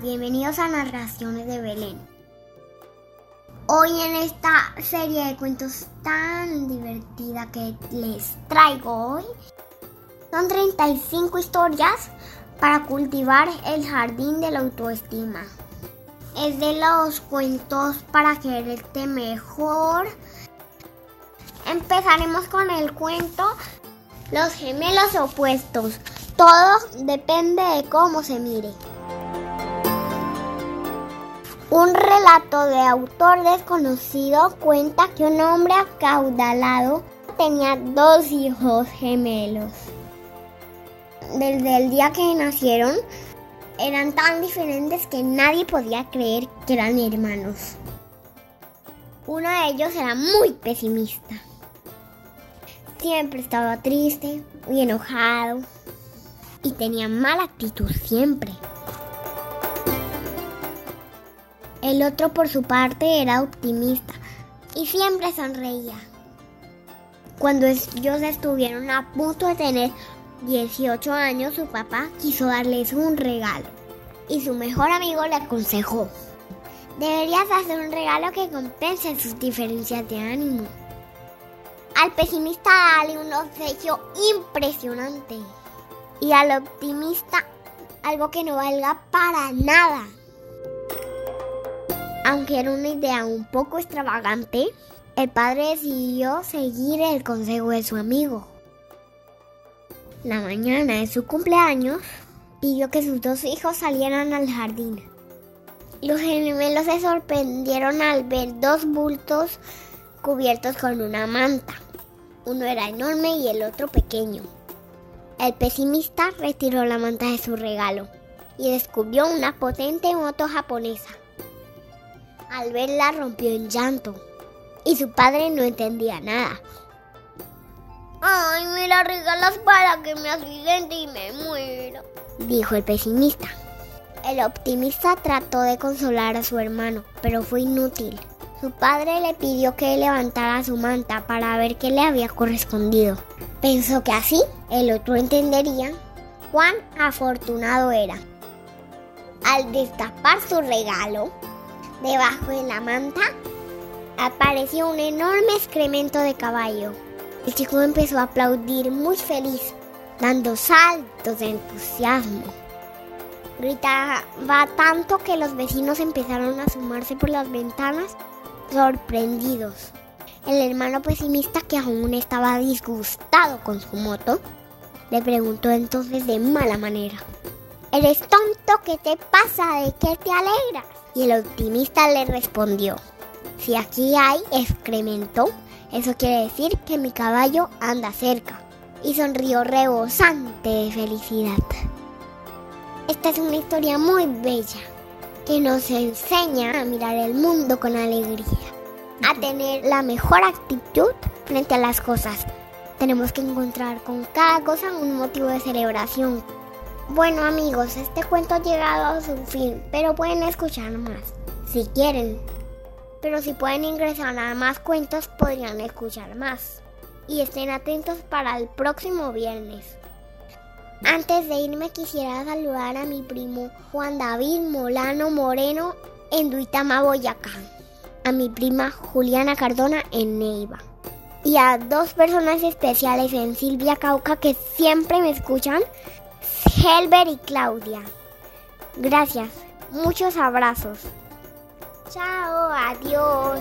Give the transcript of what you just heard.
bienvenidos a Narraciones de Belén. Hoy en esta serie de cuentos tan divertida que les traigo hoy, son 35 historias para cultivar el jardín de la autoestima. Es de los cuentos para quererte mejor. Empezaremos con el cuento Los gemelos opuestos. Todo depende de cómo se mire. Un relato de autor desconocido cuenta que un hombre acaudalado tenía dos hijos gemelos. Desde el día que nacieron, eran tan diferentes que nadie podía creer que eran hermanos. Uno de ellos era muy pesimista. Siempre estaba triste, muy enojado y tenía mala actitud siempre. El otro por su parte era optimista y siempre sonreía. Cuando ellos estuvieron a punto de tener 18 años, su papá quiso darles un regalo y su mejor amigo le aconsejó, deberías hacer un regalo que compense sus diferencias de ánimo. Al pesimista dale un obsequio impresionante y al optimista algo que no valga para nada. Aunque era una idea un poco extravagante, el padre decidió seguir el consejo de su amigo. La mañana de su cumpleaños, pidió que sus dos hijos salieran al jardín. Los gemelos se sorprendieron al ver dos bultos cubiertos con una manta. Uno era enorme y el otro pequeño. El pesimista retiró la manta de su regalo y descubrió una potente moto japonesa. Al verla rompió en llanto y su padre no entendía nada. Ay, me la regalas para que me accidente y me muera, dijo el pesimista. El optimista trató de consolar a su hermano, pero fue inútil. Su padre le pidió que levantara su manta para ver qué le había correspondido. Pensó que así el otro entendería cuán afortunado era. Al destapar su regalo, debajo de la manta apareció un enorme excremento de caballo. El chico empezó a aplaudir muy feliz, dando saltos de entusiasmo. Gritaba tanto que los vecinos empezaron a asomarse por las ventanas sorprendidos. El hermano pesimista, que aún estaba disgustado con su moto, le preguntó entonces de mala manera. ¿Eres tonto? ¿Qué te pasa? ¿De qué te alegras? Y el optimista le respondió, si aquí hay excremento, eso quiere decir que mi caballo anda cerca. Y sonrió rebosante de felicidad. Esta es una historia muy bella que nos enseña a mirar el mundo con alegría, a tener la mejor actitud frente a las cosas. Tenemos que encontrar con cada cosa un motivo de celebración. Bueno amigos, este cuento ha llegado a su fin, pero pueden escuchar más, si quieren. Pero si pueden ingresar a más cuentos, podrían escuchar más. Y estén atentos para el próximo viernes. Antes de irme quisiera saludar a mi primo Juan David Molano Moreno en Duitama, Boyacá, a mi prima Juliana Cardona en Neiva y a dos personas especiales en Silvia Cauca que siempre me escuchan, Helber y Claudia. Gracias, muchos abrazos. Chao, adiós.